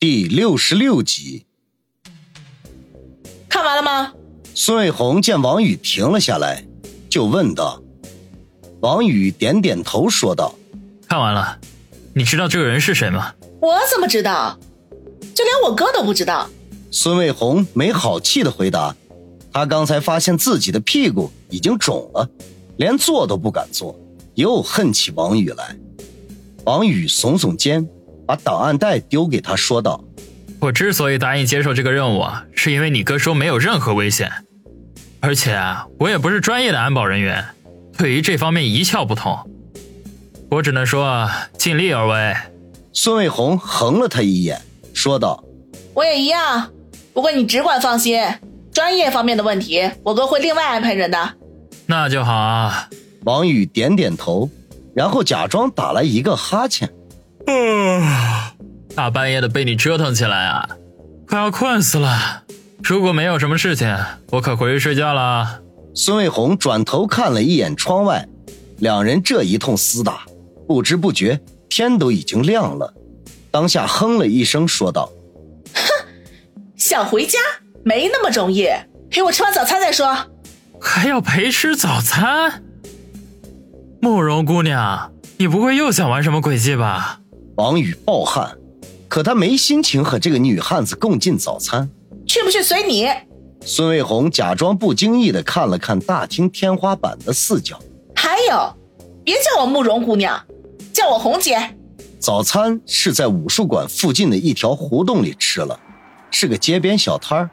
第六十六集，看完了吗？孙卫红见王宇停了下来，就问道：“王宇点点头，说道：看完了。你知道这个人是谁吗？我怎么知道？就连我哥都不知道。”孙卫红没好气的回答：“他刚才发现自己的屁股已经肿了，连坐都不敢坐，又恨起王宇来。”王宇耸耸肩。把档案袋丢给他，说道：“我之所以答应接受这个任务啊，是因为你哥说没有任何危险，而且啊，我也不是专业的安保人员，对于这方面一窍不通。我只能说尽力而为。”孙卫红横了他一眼，说道：“我也一样，不过你只管放心，专业方面的问题，我哥会另外安排人的。”那就好啊。王宇点点头，然后假装打了一个哈欠。嗯，大半夜的被你折腾起来啊，快要困死了。如果没有什么事情，我可回去睡觉了。孙卫红转头看了一眼窗外，两人这一通厮打，不知不觉天都已经亮了。当下哼了一声，说道：“哼，想回家没那么容易，陪我吃完早餐再说。还要陪吃早餐？慕容姑娘，你不会又想玩什么诡计吧？”王宇暴汗，可他没心情和这个女汉子共进早餐。去不去随你。孙卫红假装不经意的看了看大厅天花板的四角。还有，别叫我慕容姑娘，叫我红姐。早餐是在武术馆附近的一条胡同里吃了，是个街边小摊儿，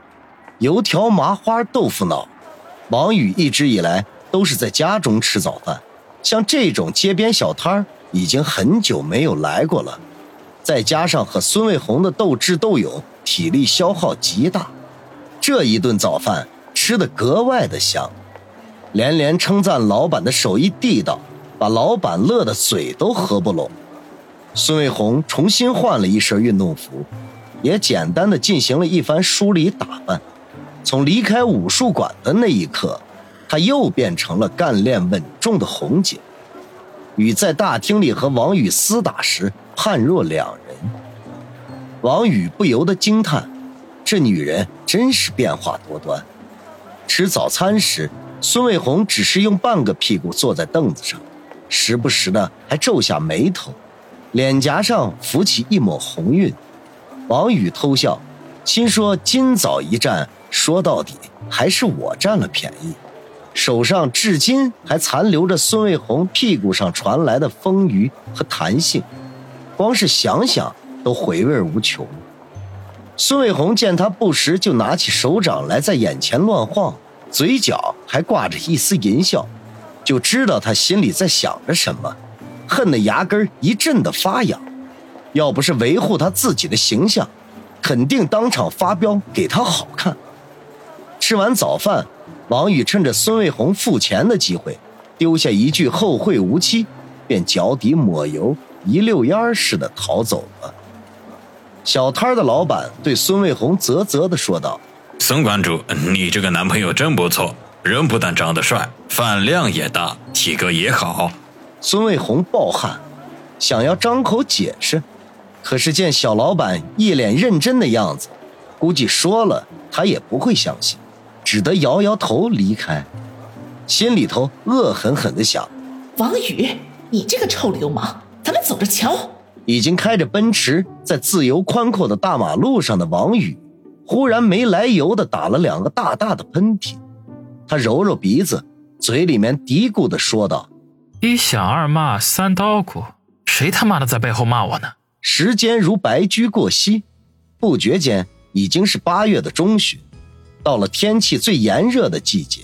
油条、麻花、豆腐脑。王宇一直以来都是在家中吃早饭，像这种街边小摊儿。已经很久没有来过了，再加上和孙卫红的斗智斗勇，体力消耗极大，这一顿早饭吃得格外的香，连连称赞老板的手艺地道，把老板乐得嘴都合不拢。孙卫红重新换了一身运动服，也简单的进行了一番梳理打扮。从离开武术馆的那一刻，他又变成了干练稳重的红姐。与在大厅里和王宇厮打时判若两人，王宇不由得惊叹：这女人真是变化多端。吃早餐时，孙卫红只是用半个屁股坐在凳子上，时不时的还皱下眉头，脸颊上浮起一抹红晕。王宇偷笑，心说：今早一战，说到底还是我占了便宜。手上至今还残留着孙卫红屁股上传来的丰腴和弹性，光是想想都回味无穷。孙卫红见他不时就拿起手掌来在眼前乱晃，嘴角还挂着一丝淫笑，就知道他心里在想着什么，恨得牙根一阵的发痒。要不是维护他自己的形象，肯定当场发飙给他好看。吃完早饭。王宇趁着孙卫红付钱的机会，丢下一句“后会无期”，便脚底抹油，一溜烟似的逃走了。小摊的老板对孙卫红啧啧的说道：“孙馆主，你这个男朋友真不错，人不但长得帅，饭量也大，体格也好。”孙卫红暴汗，想要张口解释，可是见小老板一脸认真的样子，估计说了他也不会相信。只得摇摇头离开，心里头恶狠狠的想：“王宇，你这个臭流氓，咱们走着瞧。”已经开着奔驰在自由宽阔的大马路上的王宇，忽然没来由的打了两个大大的喷嚏。他揉揉鼻子，嘴里面嘀咕的说道：“一响二骂三叨咕，谁他妈的在背后骂我呢？”时间如白驹过隙，不觉间已经是八月的中旬。到了天气最炎热的季节，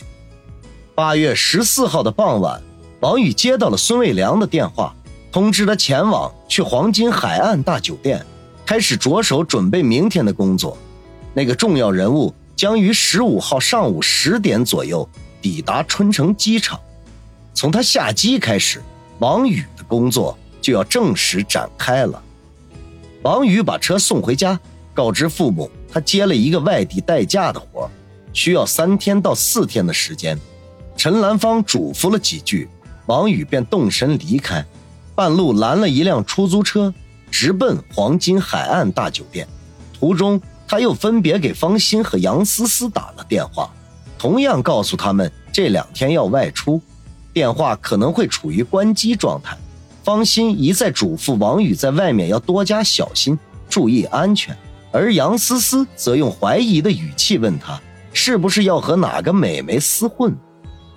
八月十四号的傍晚，王宇接到了孙卫良的电话，通知他前往去黄金海岸大酒店，开始着手准备明天的工作。那个重要人物将于十五号上午十点左右抵达春城机场，从他下机开始，王宇的工作就要正式展开了。王宇把车送回家，告知父母。他接了一个外地代驾的活需要三天到四天的时间。陈兰芳嘱咐了几句，王宇便动身离开，半路拦了一辆出租车，直奔黄金海岸大酒店。途中，他又分别给方心和杨思思打了电话，同样告诉他们这两天要外出，电话可能会处于关机状态。方心一再嘱咐王宇在外面要多加小心，注意安全。而杨思思则用怀疑的语气问他，是不是要和哪个美眉厮混？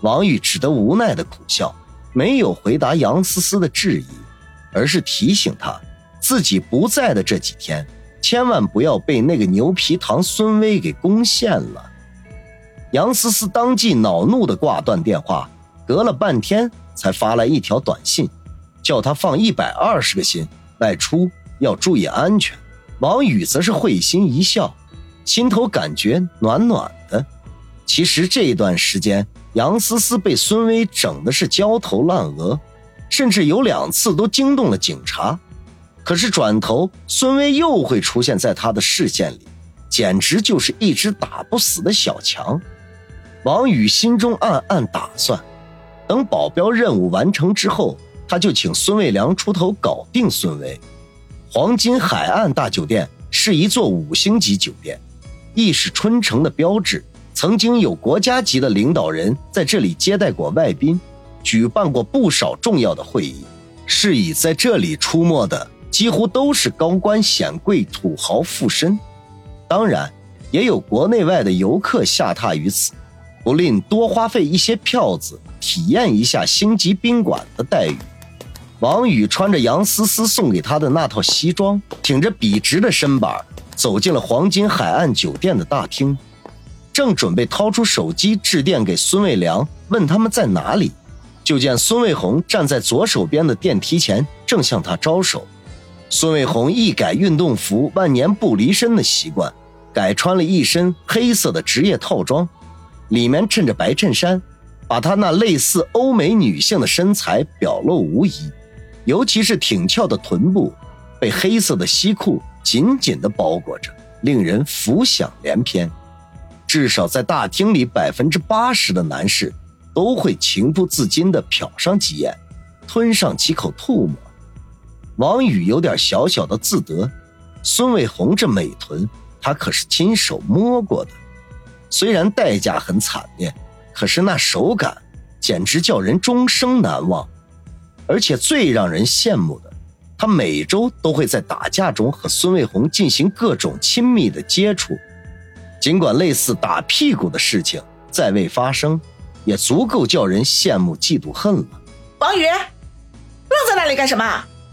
王宇只得无奈的苦笑，没有回答杨思思的质疑，而是提醒她，自己不在的这几天。千万不要被那个牛皮糖孙威给攻陷了！杨思思当即恼怒的挂断电话，隔了半天才发来一条短信，叫他放一百二十个心，外出要注意安全。王宇则是会心一笑，心头感觉暖暖的。其实这一段时间，杨思思被孙威整的是焦头烂额，甚至有两次都惊动了警察。可是转头，孙威又会出现在他的视线里，简直就是一只打不死的小强。王宇心中暗暗打算，等保镖任务完成之后，他就请孙卫良出头搞定孙威。黄金海岸大酒店是一座五星级酒店，亦是春城的标志。曾经有国家级的领导人在这里接待过外宾，举办过不少重要的会议，是以在这里出没的。几乎都是高官显贵、土豪富绅，当然也有国内外的游客下榻于此，不吝多花费一些票子体验一下星级宾馆的待遇。王宇穿着杨思思送给他的那套西装，挺着笔直的身板，走进了黄金海岸酒店的大厅，正准备掏出手机致电给孙卫良，问他们在哪里，就见孙卫红站在左手边的电梯前，正向他招手。孙卫红一改运动服万年不离身的习惯，改穿了一身黑色的职业套装，里面衬着白衬衫，把他那类似欧美女性的身材表露无遗，尤其是挺翘的臀部，被黑色的西裤紧紧地包裹着，令人浮想联翩。至少在大厅里，百分之八十的男士都会情不自禁地瞟上几眼，吞上几口吐沫。王宇有点小小的自得，孙卫红这美臀，他可是亲手摸过的。虽然代价很惨烈，可是那手感简直叫人终生难忘。而且最让人羡慕的，他每周都会在打架中和孙卫红进行各种亲密的接触。尽管类似打屁股的事情再未发生，也足够叫人羡慕嫉妒恨了。王宇，愣在那里干什么？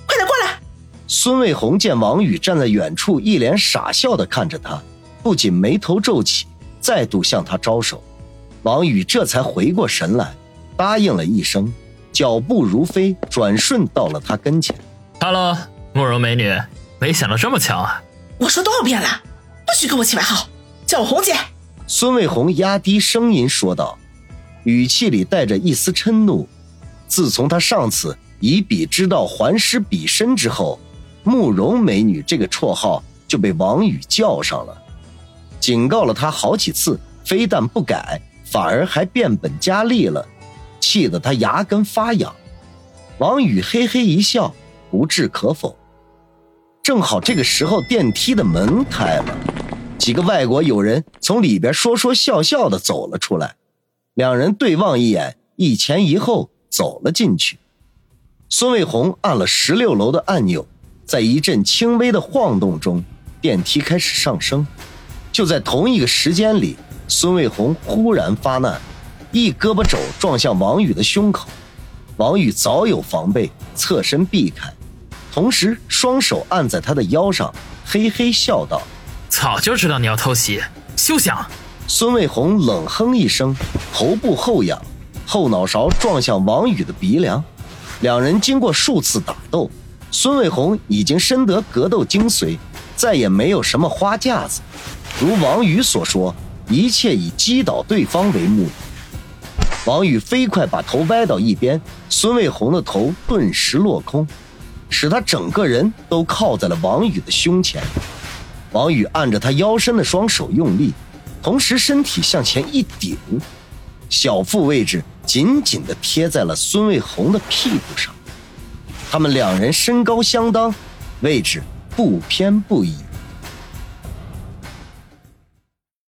快点过来！孙卫红见王宇站在远处，一脸傻笑的看着他，不仅眉头皱起，再度向他招手。王宇这才回过神来，答应了一声，脚步如飞，转瞬到了他跟前。Hello，慕容美女，没想到这么巧啊！我说多少遍了，不许跟我起外号，叫红姐。孙卫红压低声音说道，语气里带着一丝嗔怒。自从他上次。以彼之道还施彼身之后，慕容美女这个绰号就被王宇叫上了，警告了他好几次，非但不改，反而还变本加厉了，气得他牙根发痒。王宇嘿嘿一笑，不置可否。正好这个时候，电梯的门开了，几个外国友人从里边说说笑笑的走了出来，两人对望一眼，一前一后走了进去。孙卫红按了十六楼的按钮，在一阵轻微的晃动中，电梯开始上升。就在同一个时间里，孙卫红忽然发难，一胳膊肘撞向王宇的胸口。王宇早有防备，侧身避开，同时双手按在他的腰上，嘿嘿笑道：“早就知道你要偷袭，休想！”孙卫红冷哼一声，头部后仰，后脑勺撞向王宇的鼻梁。两人经过数次打斗，孙卫红已经深得格斗精髓，再也没有什么花架子。如王宇所说，一切以击倒对方为目的。王宇飞快把头歪到一边，孙卫红的头顿时落空，使他整个人都靠在了王宇的胸前。王宇按着他腰身的双手用力，同时身体向前一顶，小腹位置。紧紧地贴在了孙卫红的屁股上，他们两人身高相当，位置不偏不倚。